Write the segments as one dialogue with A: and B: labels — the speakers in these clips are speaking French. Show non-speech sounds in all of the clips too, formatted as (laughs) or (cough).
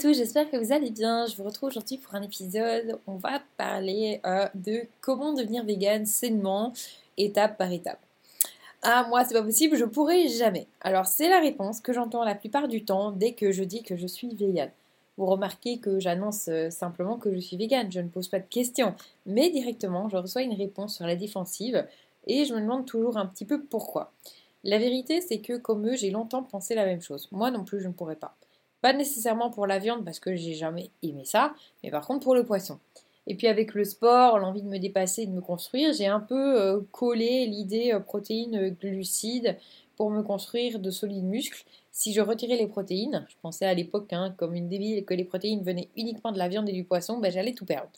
A: Tous, j'espère que vous allez bien. Je vous retrouve aujourd'hui pour un épisode. On va parler euh, de comment devenir vegan sainement, étape par étape. Ah, moi, c'est pas possible, je pourrais jamais. Alors, c'est la réponse que j'entends la plupart du temps dès que je dis que je suis vegan. Vous remarquez que j'annonce euh, simplement que je suis vegan, je ne pose pas de questions, mais directement, je reçois une réponse sur la défensive et je me demande toujours un petit peu pourquoi. La vérité, c'est que comme eux, j'ai longtemps pensé la même chose. Moi non plus, je ne pourrais pas. Pas nécessairement pour la viande parce que j'ai jamais aimé ça, mais par contre pour le poisson. Et puis avec le sport, l'envie de me dépasser, de me construire, j'ai un peu euh, collé l'idée euh, protéines, euh, glucides pour me construire de solides muscles. Si je retirais les protéines, je pensais à l'époque hein, comme une débile que les protéines venaient uniquement de la viande et du poisson, ben, j'allais tout perdre.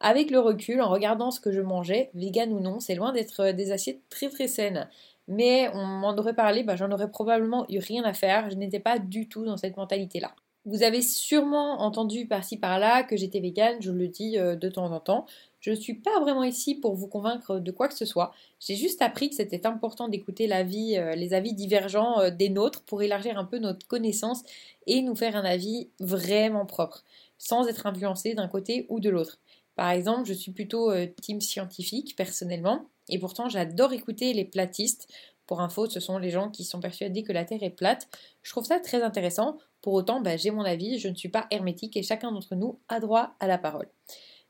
A: Avec le recul, en regardant ce que je mangeais, vegan ou non, c'est loin d'être des assiettes très très saines mais on m'en aurait parlé, bah, j'en aurais probablement eu rien à faire, je n'étais pas du tout dans cette mentalité-là. Vous avez sûrement entendu par-ci par-là que j'étais végane, je le dis euh, de temps en temps. Je ne suis pas vraiment ici pour vous convaincre de quoi que ce soit. J'ai juste appris que c'était important d'écouter l'avis, euh, les avis divergents euh, des nôtres pour élargir un peu notre connaissance et nous faire un avis vraiment propre, sans être influencé d'un côté ou de l'autre. Par exemple, je suis plutôt team scientifique personnellement, et pourtant, j'adore écouter les platistes. Pour info, ce sont les gens qui sont persuadés que la Terre est plate. Je trouve ça très intéressant. Pour autant, bah, j'ai mon avis, je ne suis pas hermétique et chacun d'entre nous a droit à la parole.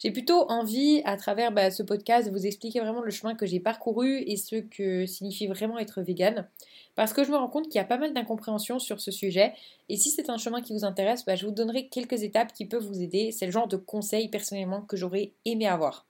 A: J'ai plutôt envie, à travers bah, ce podcast, de vous expliquer vraiment le chemin que j'ai parcouru et ce que signifie vraiment être vegan. Parce que je me rends compte qu'il y a pas mal d'incompréhension sur ce sujet. Et si c'est un chemin qui vous intéresse, bah, je vous donnerai quelques étapes qui peuvent vous aider. C'est le genre de conseils personnellement que j'aurais aimé avoir.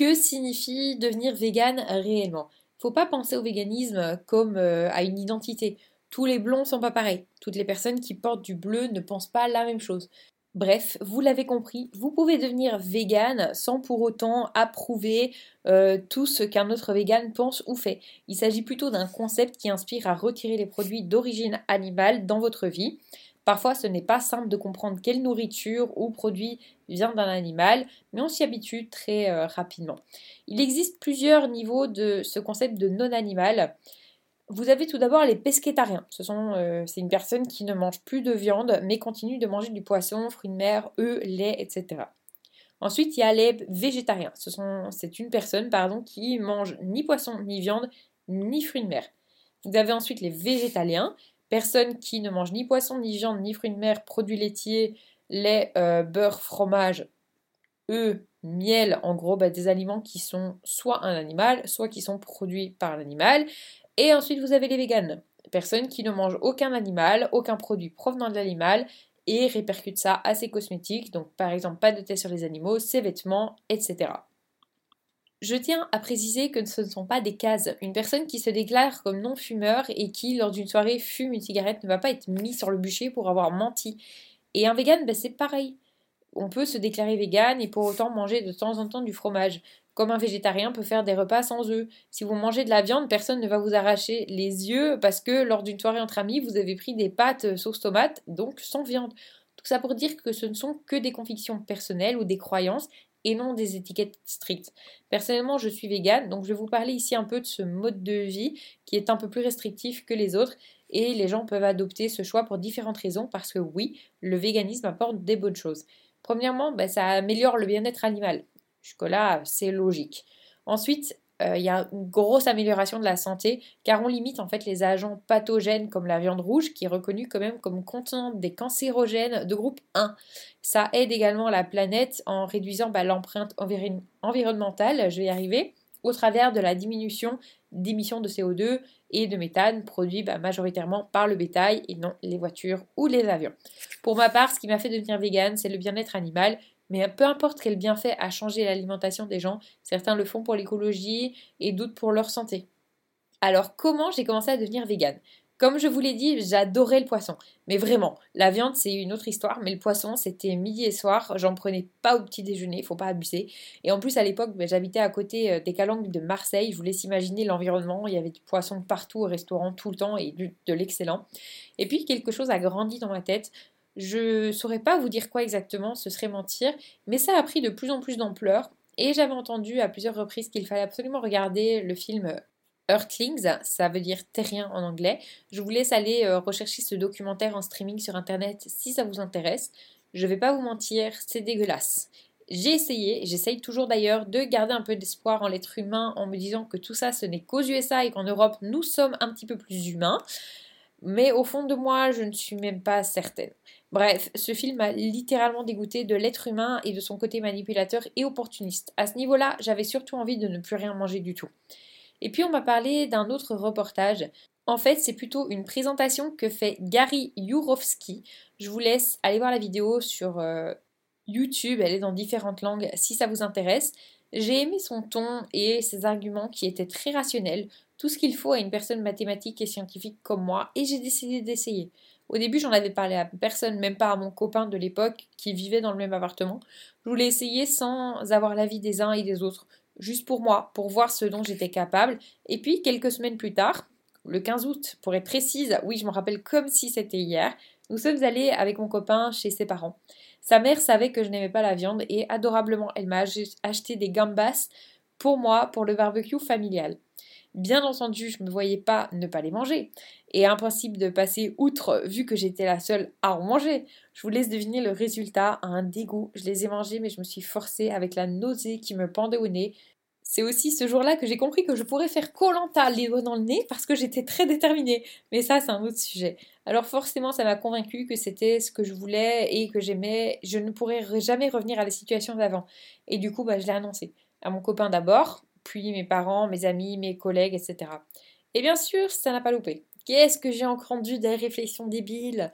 A: Que signifie devenir vegan réellement Faut pas penser au véganisme comme euh, à une identité. Tous les blonds sont pas pareils. Toutes les personnes qui portent du bleu ne pensent pas la même chose. Bref, vous l'avez compris, vous pouvez devenir vegan sans pour autant approuver euh, tout ce qu'un autre vegan pense ou fait. Il s'agit plutôt d'un concept qui inspire à retirer les produits d'origine animale dans votre vie. Parfois, ce n'est pas simple de comprendre quelle nourriture ou produit vient d'un animal, mais on s'y habitue très euh, rapidement. Il existe plusieurs niveaux de ce concept de non-animal. Vous avez tout d'abord les sont, euh, c'est une personne qui ne mange plus de viande, mais continue de manger du poisson, fruits de mer, œufs, lait, etc. Ensuite, il y a les végétariens. C'est une personne, pardon, qui mange ni poisson, ni viande, ni fruits de mer. Vous avez ensuite les végétaliens. Personne qui ne mange ni poisson, ni viande, ni fruits de mer, produits laitiers, lait, euh, beurre, fromage, œufs, miel, en gros bah, des aliments qui sont soit un animal, soit qui sont produits par l'animal. Et ensuite vous avez les véganes, personnes qui ne mangent aucun animal, aucun produit provenant de l'animal et répercutent ça à ses cosmétiques, donc par exemple pas de test sur les animaux, ses vêtements, etc. Je tiens à préciser que ce ne sont pas des cases. Une personne qui se déclare comme non-fumeur et qui, lors d'une soirée, fume une cigarette ne va pas être mis sur le bûcher pour avoir menti. Et un vegan, ben, c'est pareil. On peut se déclarer vegan et pour autant manger de temps en temps du fromage. Comme un végétarien peut faire des repas sans œufs. Si vous mangez de la viande, personne ne va vous arracher les yeux parce que lors d'une soirée entre amis, vous avez pris des pâtes sauce tomate, donc sans viande. Tout ça pour dire que ce ne sont que des convictions personnelles ou des croyances et non des étiquettes strictes. Personnellement, je suis végane, donc je vais vous parler ici un peu de ce mode de vie qui est un peu plus restrictif que les autres et les gens peuvent adopter ce choix pour différentes raisons parce que oui, le véganisme apporte des bonnes choses. Premièrement, bah, ça améliore le bien-être animal. Jusque-là, c'est logique. Ensuite, euh, il y a une grosse amélioration de la santé car on limite en fait les agents pathogènes comme la viande rouge qui est reconnue quand même comme contenant des cancérogènes de groupe 1. Ça aide également la planète en réduisant bah, l'empreinte environnementale, je vais y arriver, au travers de la diminution d'émissions de CO2 et de méthane produits bah, majoritairement par le bétail et non les voitures ou les avions. Pour ma part, ce qui m'a fait devenir végane, c'est le bien-être animal mais peu importe quel bienfait a changé l'alimentation des gens, certains le font pour l'écologie et d'autres pour leur santé. Alors comment j'ai commencé à devenir végane? Comme je vous l'ai dit, j'adorais le poisson. Mais vraiment, la viande c'est une autre histoire, mais le poisson c'était midi et soir, j'en prenais pas au petit déjeuner, faut pas abuser. Et en plus à l'époque, ben, j'habitais à côté euh, des calanques de Marseille, je vous laisse imaginer l'environnement, il y avait du poisson partout au restaurant tout le temps et de l'excellent. Et puis quelque chose a grandi dans ma tête, je saurais pas vous dire quoi exactement, ce serait mentir, mais ça a pris de plus en plus d'ampleur et j'avais entendu à plusieurs reprises qu'il fallait absolument regarder le film Earthlings, ça veut dire terrien en anglais. Je vous laisse aller euh, rechercher ce documentaire en streaming sur internet si ça vous intéresse. Je vais pas vous mentir, c'est dégueulasse. J'ai essayé, j'essaye toujours d'ailleurs de garder un peu d'espoir en l'être humain en me disant que tout ça ce n'est qu'aux USA et qu'en Europe nous sommes un petit peu plus humains. Mais au fond de moi, je ne suis même pas certaine. Bref, ce film m'a littéralement dégoûté de l'être humain et de son côté manipulateur et opportuniste. À ce niveau-là, j'avais surtout envie de ne plus rien manger du tout. Et puis on m'a parlé d'un autre reportage. En fait, c'est plutôt une présentation que fait Gary Yourofsky. Je vous laisse aller voir la vidéo sur euh, YouTube, elle est dans différentes langues si ça vous intéresse. J'ai aimé son ton et ses arguments qui étaient très rationnels, tout ce qu'il faut à une personne mathématique et scientifique comme moi, et j'ai décidé d'essayer. Au début, j'en avais parlé à personne, même pas à mon copain de l'époque qui vivait dans le même appartement. Je voulais essayer sans avoir l'avis des uns et des autres, juste pour moi, pour voir ce dont j'étais capable. Et puis, quelques semaines plus tard, le 15 août, pour être précise, oui, je me rappelle comme si c'était hier, nous sommes allés avec mon copain chez ses parents. Sa mère savait que je n'aimais pas la viande et adorablement, elle m'a acheté des gambas pour moi pour le barbecue familial. Bien entendu, je ne me voyais pas ne pas les manger. Et principe de passer outre vu que j'étais la seule à en manger. Je vous laisse deviner le résultat, un dégoût. Je les ai mangés mais je me suis forcée avec la nausée qui me pendait au nez. C'est aussi ce jour-là que j'ai compris que je pourrais faire Colanta les doigts dans le nez parce que j'étais très déterminée. Mais ça, c'est un autre sujet. Alors forcément, ça m'a convaincue que c'était ce que je voulais et que j'aimais. Je ne pourrais jamais revenir à la situation d'avant. Et du coup, bah, je l'ai annoncé. À mon copain d'abord, puis mes parents, mes amis, mes collègues, etc. Et bien sûr, ça n'a pas loupé. Qu'est-ce que j'ai entendu des réflexions débiles?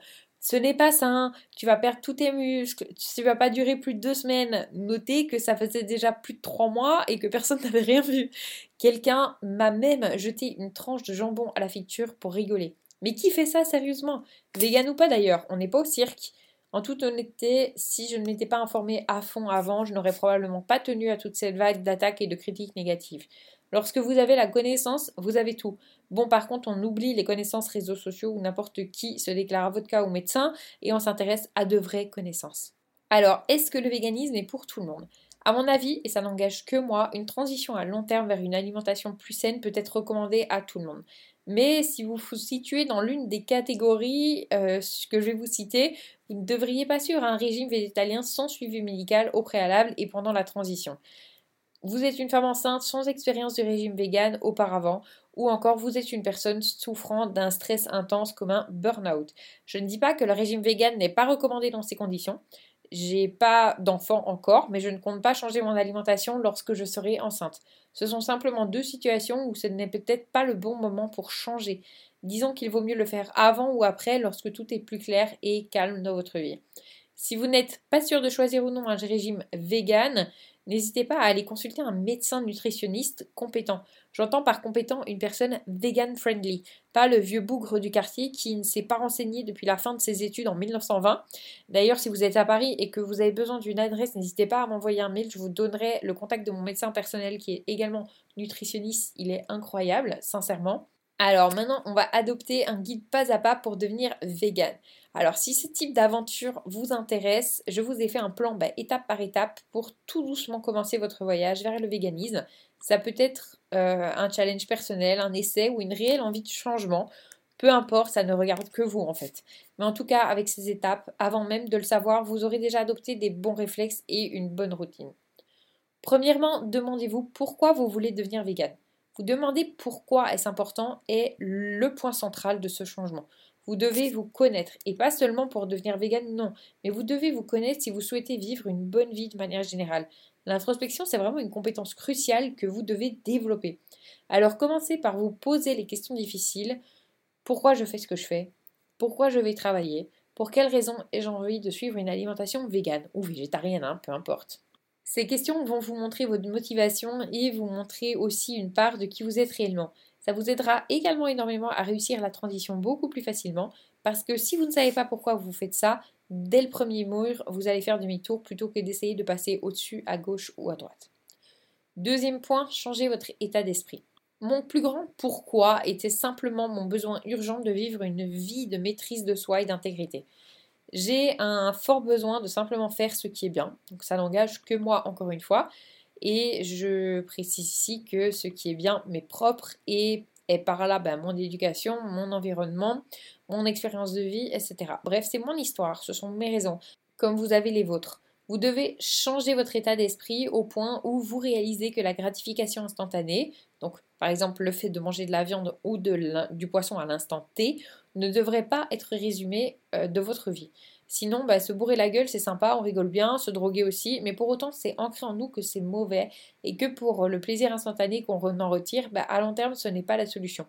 A: Ce n'est pas sain, tu vas perdre tous tes muscles, tu vas pas durer plus de deux semaines. Notez que ça faisait déjà plus de trois mois et que personne (laughs) n'avait rien vu. Quelqu'un m'a même jeté une tranche de jambon à la friture pour rigoler. Mais qui fait ça sérieusement? Vegan ou pas d'ailleurs, on n'est pas au cirque. En toute honnêteté, si je ne m'étais pas informée à fond avant, je n'aurais probablement pas tenu à toute cette vague d'attaques et de critiques négatives. Lorsque vous avez la connaissance, vous avez tout. Bon, par contre, on oublie les connaissances réseaux sociaux où n'importe qui se déclare avocat ou médecin et on s'intéresse à de vraies connaissances. Alors, est-ce que le véganisme est pour tout le monde? À mon avis, et ça n'engage que moi, une transition à long terme vers une alimentation plus saine peut être recommandée à tout le monde. Mais si vous vous situez dans l'une des catégories euh, que je vais vous citer, vous ne devriez pas suivre un régime végétalien sans suivi médical au préalable et pendant la transition. Vous êtes une femme enceinte sans expérience du régime vegan auparavant, ou encore vous êtes une personne souffrant d'un stress intense comme un burn-out. Je ne dis pas que le régime vegan n'est pas recommandé dans ces conditions. J'ai pas d'enfant encore, mais je ne compte pas changer mon alimentation lorsque je serai enceinte. Ce sont simplement deux situations où ce n'est peut-être pas le bon moment pour changer. Disons qu'il vaut mieux le faire avant ou après lorsque tout est plus clair et calme dans votre vie. Si vous n'êtes pas sûr de choisir ou non un régime vegan, n'hésitez pas à aller consulter un médecin nutritionniste compétent. J'entends par compétent une personne vegan friendly, pas le vieux bougre du quartier qui ne s'est pas renseigné depuis la fin de ses études en 1920. D'ailleurs, si vous êtes à Paris et que vous avez besoin d'une adresse, n'hésitez pas à m'envoyer un mail, je vous donnerai le contact de mon médecin personnel qui est également nutritionniste, il est incroyable, sincèrement. Alors maintenant, on va adopter un guide pas à pas pour devenir vegan. Alors si ce type d'aventure vous intéresse, je vous ai fait un plan bah, étape par étape pour tout doucement commencer votre voyage vers le véganisme. Ça peut être euh, un challenge personnel, un essai ou une réelle envie de changement. Peu importe, ça ne regarde que vous en fait. Mais en tout cas, avec ces étapes, avant même de le savoir, vous aurez déjà adopté des bons réflexes et une bonne routine. Premièrement, demandez-vous pourquoi vous voulez devenir vegan. Vous demandez pourquoi est-ce important est le point central de ce changement. Vous devez vous connaître, et pas seulement pour devenir vegan, non, mais vous devez vous connaître si vous souhaitez vivre une bonne vie de manière générale. L'introspection, c'est vraiment une compétence cruciale que vous devez développer. Alors commencez par vous poser les questions difficiles. Pourquoi je fais ce que je fais? Pourquoi je vais travailler? Pour quelles raisons ai-je envie de suivre une alimentation végane ou végétarienne, hein, peu importe. Ces questions vont vous montrer votre motivation et vous montrer aussi une part de qui vous êtes réellement. Ça vous aidera également énormément à réussir la transition beaucoup plus facilement parce que si vous ne savez pas pourquoi vous faites ça, dès le premier mur, vous allez faire demi-tour plutôt que d'essayer de passer au-dessus, à gauche ou à droite. Deuxième point, changez votre état d'esprit. Mon plus grand pourquoi était simplement mon besoin urgent de vivre une vie de maîtrise de soi et d'intégrité. J'ai un fort besoin de simplement faire ce qui est bien. Donc ça n'engage que moi encore une fois. Et je précise ici que ce qui est bien mais propre et est par là ben, mon éducation, mon environnement, mon expérience de vie, etc. Bref, c'est mon histoire, ce sont mes raisons. comme vous avez les vôtres. Vous devez changer votre état d'esprit au point où vous réalisez que la gratification instantanée, donc par exemple le fait de manger de la viande ou du poisson à l'instant T, ne devrait pas être résumé euh, de votre vie. Sinon, bah, se bourrer la gueule, c'est sympa, on rigole bien, se droguer aussi, mais pour autant, c'est ancré en nous que c'est mauvais et que pour le plaisir instantané qu'on en retire, bah, à long terme, ce n'est pas la solution.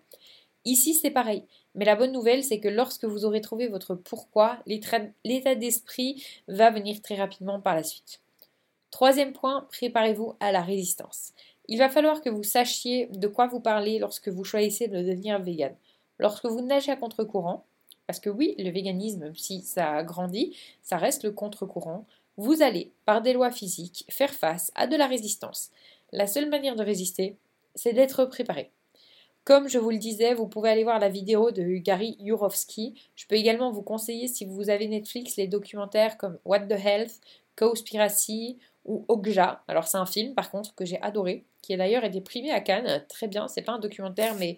A: Ici, c'est pareil. Mais la bonne nouvelle, c'est que lorsque vous aurez trouvé votre pourquoi, l'état d'esprit va venir très rapidement par la suite. Troisième point, préparez-vous à la résistance. Il va falloir que vous sachiez de quoi vous parlez lorsque vous choisissez de devenir vegan. Lorsque vous nagez à contre-courant, parce que oui, le véganisme, si ça grandit, ça reste le contre-courant. Vous allez, par des lois physiques, faire face à de la résistance. La seule manière de résister, c'est d'être préparé. Comme je vous le disais, vous pouvez aller voir la vidéo de Gary Yourofsky. Je peux également vous conseiller, si vous avez Netflix, les documentaires comme What the Health, Cowspiracy ou Okja. Alors c'est un film par contre que j'ai adoré, qui d'ailleurs été primé à Cannes. Très bien, c'est pas un documentaire, mais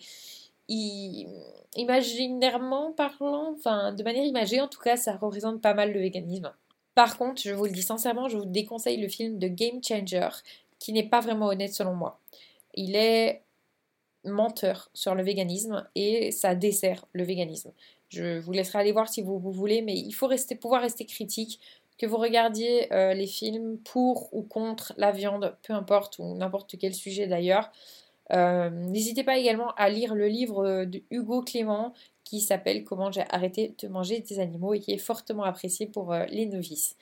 A: imaginairement parlant, enfin de manière imagée en tout cas, ça représente pas mal le véganisme. Par contre, je vous le dis sincèrement, je vous déconseille le film de Game Changer, qui n'est pas vraiment honnête selon moi. Il est menteur sur le véganisme et ça dessert le véganisme. Je vous laisserai aller voir si vous, voulez, mais il faut rester, pouvoir rester critique, que vous regardiez euh, les films pour ou contre la viande, peu importe, ou n'importe quel sujet d'ailleurs. Euh, n'hésitez pas également à lire le livre de Hugo Clément qui s'appelle Comment j'ai arrêté de manger des animaux et qui est fortement apprécié pour euh, les novices.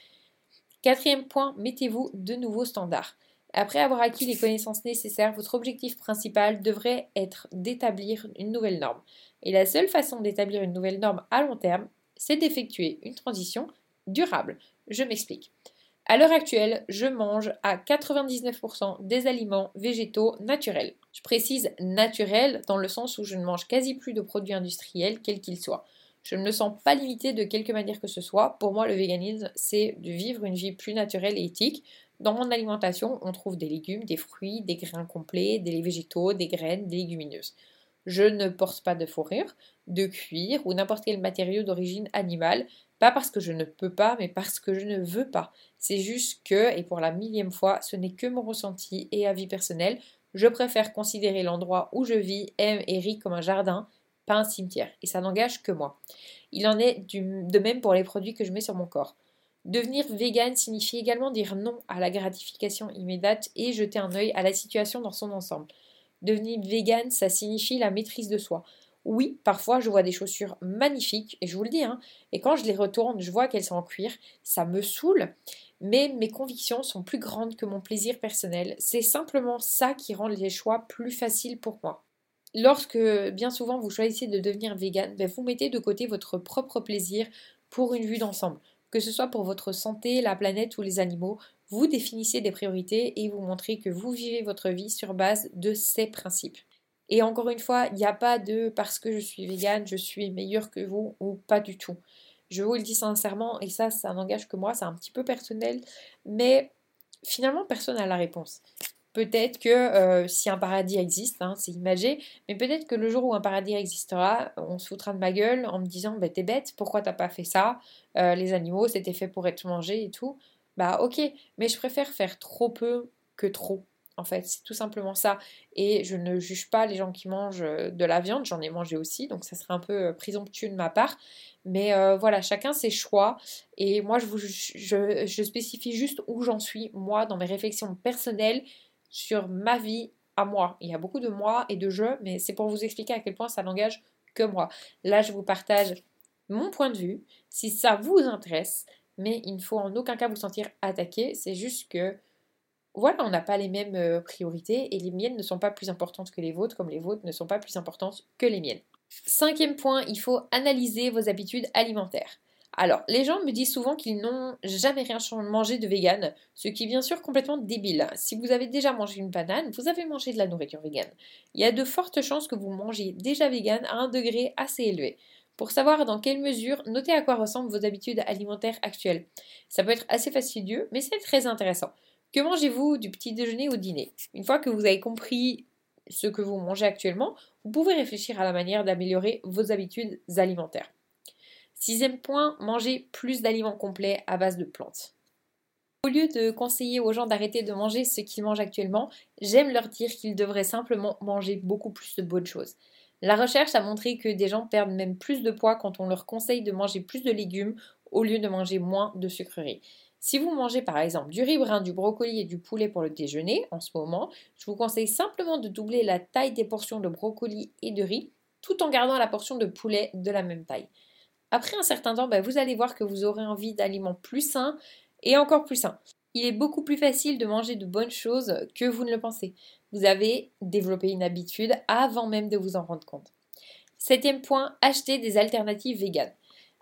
A: Quatrième point, mettez-vous de nouveaux standards. Après avoir acquis les connaissances nécessaires, votre objectif principal devrait être d'établir une nouvelle norme. Et la seule façon d'établir une nouvelle norme à long terme, c'est d'effectuer une transition durable. Je m'explique. À l'heure actuelle, je mange à 99% des aliments végétaux naturels. Je précise naturels dans le sens où je ne mange quasi plus de produits industriels, quels qu'ils soient. Je ne me sens pas limitée de quelque manière que ce soit. Pour moi, le véganisme, c'est de vivre une vie plus naturelle et éthique. Dans mon alimentation, on trouve des légumes, des fruits, des grains complets, des végétaux, des graines, des légumineuses. Je ne porte pas de fourrure, de cuir ou n'importe quel matériau d'origine animale, pas parce que je ne peux pas, mais parce que je ne veux pas. C'est juste que, et pour la millième fois, ce n'est que mon ressenti et avis personnel, je préfère considérer l'endroit où je vis, aime et ris comme un jardin, pas un cimetière. Et ça n'engage que moi. Il en est de même pour les produits que je mets sur mon corps. Devenir vegan signifie également dire non à la gratification immédiate et jeter un œil à la situation dans son ensemble. Devenir vegan, ça signifie la maîtrise de soi. Oui, parfois je vois des chaussures magnifiques, et je vous le dis, hein, et quand je les retourne, je vois qu'elles sont en cuir, ça me saoule, mais mes convictions sont plus grandes que mon plaisir personnel. C'est simplement ça qui rend les choix plus faciles pour moi. Lorsque bien souvent vous choisissez de devenir vegan, ben, vous mettez de côté votre propre plaisir pour une vue d'ensemble. Que ce soit pour votre santé, la planète ou les animaux, vous définissez des priorités et vous montrez que vous vivez votre vie sur base de ces principes. Et encore une fois, il n'y a pas de parce que je suis végane, je suis meilleure que vous ou pas du tout. Je vous le dis sincèrement, et ça, ça n'engage que moi, c'est un petit peu personnel, mais finalement, personne n'a la réponse. Peut-être que euh, si un paradis existe, hein, c'est imagé, mais peut-être que le jour où un paradis existera, on se foutra de ma gueule en me disant bah, T'es bête, pourquoi t'as pas fait ça? Euh, Les animaux, c'était fait pour être mangé et tout. Bah ok, mais je préfère faire trop peu que trop en fait, c'est tout simplement ça. Et je ne juge pas les gens qui mangent euh, de la viande, j'en ai mangé aussi, donc ça serait un peu présomptueux de ma part. Mais euh, voilà, chacun ses choix. Et moi, je, je spécifie juste où j'en suis, moi, dans mes réflexions personnelles sur ma vie à moi. Il y a beaucoup de moi et de je, mais c'est pour vous expliquer à quel point ça n'engage que moi. Là, je vous partage mon point de vue, si ça vous intéresse, mais il ne faut en aucun cas vous sentir attaqué. C'est juste que voilà, on n'a pas les mêmes euh, priorités et les miennes ne sont pas plus importantes que les vôtres, comme les vôtres ne sont pas plus importantes que les miennes. Cinquième point, il faut analyser vos habitudes alimentaires. Alors, les gens me disent souvent qu'ils n'ont jamais rien mangé de vegan, ce qui est bien sûr complètement débile. Si vous avez déjà mangé une banane, vous avez mangé de la nourriture vegan. Il y a de fortes chances que vous mangiez déjà vegan à un degré assez élevé. Pour savoir dans quelle mesure, notez à quoi ressemblent vos habitudes alimentaires actuelles. Ça peut être assez fastidieux, mais c'est très intéressant. Que mangez-vous du petit déjeuner au dîner? Une fois que vous avez compris ce que vous mangez actuellement, vous pouvez réfléchir à la manière d'améliorer vos habitudes alimentaires. Sixième point, manger plus d'aliments complets à base de plantes. Au lieu de conseiller aux gens d'arrêter de manger ce qu'ils mangent actuellement, j'aime leur dire qu'ils devraient simplement manger beaucoup plus de bonnes choses. La recherche a montré que des gens perdent même plus de poids quand on leur conseille de manger plus de légumes au lieu de manger moins de sucreries. Si vous mangez par exemple du riz brun, du brocoli et du poulet pour le déjeuner en ce moment, je vous conseille simplement de doubler la taille des portions de brocoli et de riz tout en gardant la portion de poulet de la même taille. Après un certain temps, ben, vous allez voir que vous aurez envie d'aliments plus sains et encore plus sain. Il est beaucoup plus facile de manger de bonnes choses que vous ne le pensez. Vous avez développé une habitude avant même de vous en rendre compte. Septième point, achetez des alternatives véganes.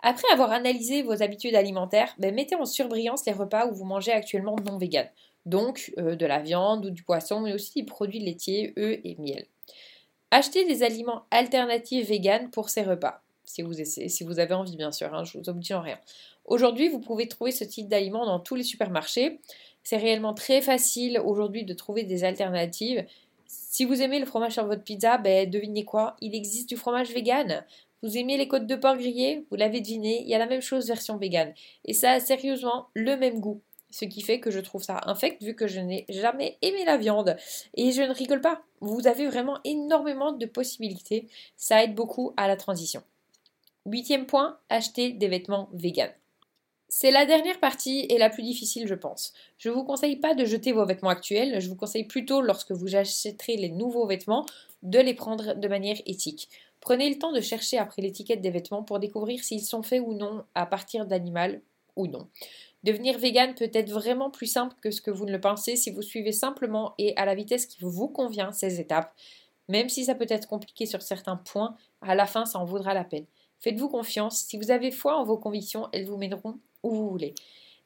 A: Après avoir analysé vos habitudes alimentaires, ben, mettez en surbrillance les repas où vous mangez actuellement non véganes. Donc euh, de la viande ou du poisson, mais aussi des produits laitiers, œufs et miel. Achetez des aliments alternatifs véganes pour ces repas. Si vous, si vous avez envie, bien sûr, hein, je vous oblige en rien. Aujourd'hui, vous pouvez trouver ce type d'aliments dans tous les supermarchés. C'est réellement très facile aujourd'hui de trouver des alternatives. Si vous aimez le fromage sur votre pizza, ben, devinez quoi? Il existe du fromage vegan. Vous aimez les côtes de porc grillées? Vous l'avez deviné, il y a la même chose version vegan. Et ça a sérieusement le même goût. Ce qui fait que je trouve ça infect vu que je n'ai jamais aimé la viande. Et je ne rigole pas. Vous avez vraiment énormément de possibilités. Ça aide beaucoup à la transition. Huitième point, acheter des vêtements vegan. C'est la dernière partie et la plus difficile, je pense. Je ne vous conseille pas de jeter vos vêtements actuels, je vous conseille plutôt, lorsque vous achèterez les nouveaux vêtements, de les prendre de manière éthique. Prenez le temps de chercher après l'étiquette des vêtements pour découvrir s'ils sont faits ou non à partir d'animal ou non. Devenir vegan peut être vraiment plus simple que ce que vous ne le pensez si vous suivez simplement et à la vitesse qui vous convient ces étapes. Même si ça peut être compliqué sur certains points, à la fin ça en vaudra la peine. Faites-vous confiance, si vous avez foi en vos convictions, elles vous mèneront où vous voulez.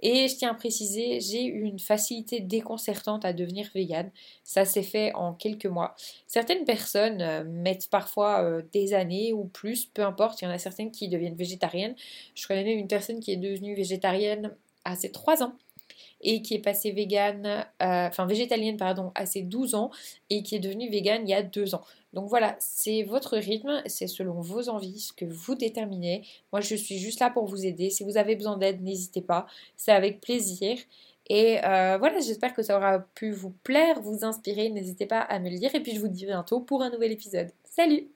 A: Et je tiens à préciser, j'ai eu une facilité déconcertante à devenir végane. Ça s'est fait en quelques mois. Certaines personnes euh, mettent parfois euh, des années ou plus, peu importe. Il y en a certaines qui deviennent végétariennes. Je connais même une personne qui est devenue végétarienne à ses 3 ans et qui est passée végane, euh, enfin végétalienne à ses 12 ans et qui est devenue végane il y a 2 ans. Donc voilà, c'est votre rythme, c'est selon vos envies, ce que vous déterminez. Moi, je suis juste là pour vous aider. Si vous avez besoin d'aide, n'hésitez pas. C'est avec plaisir. Et euh, voilà, j'espère que ça aura pu vous plaire, vous inspirer. N'hésitez pas à me le dire. Et puis, je vous dis bientôt pour un nouvel épisode. Salut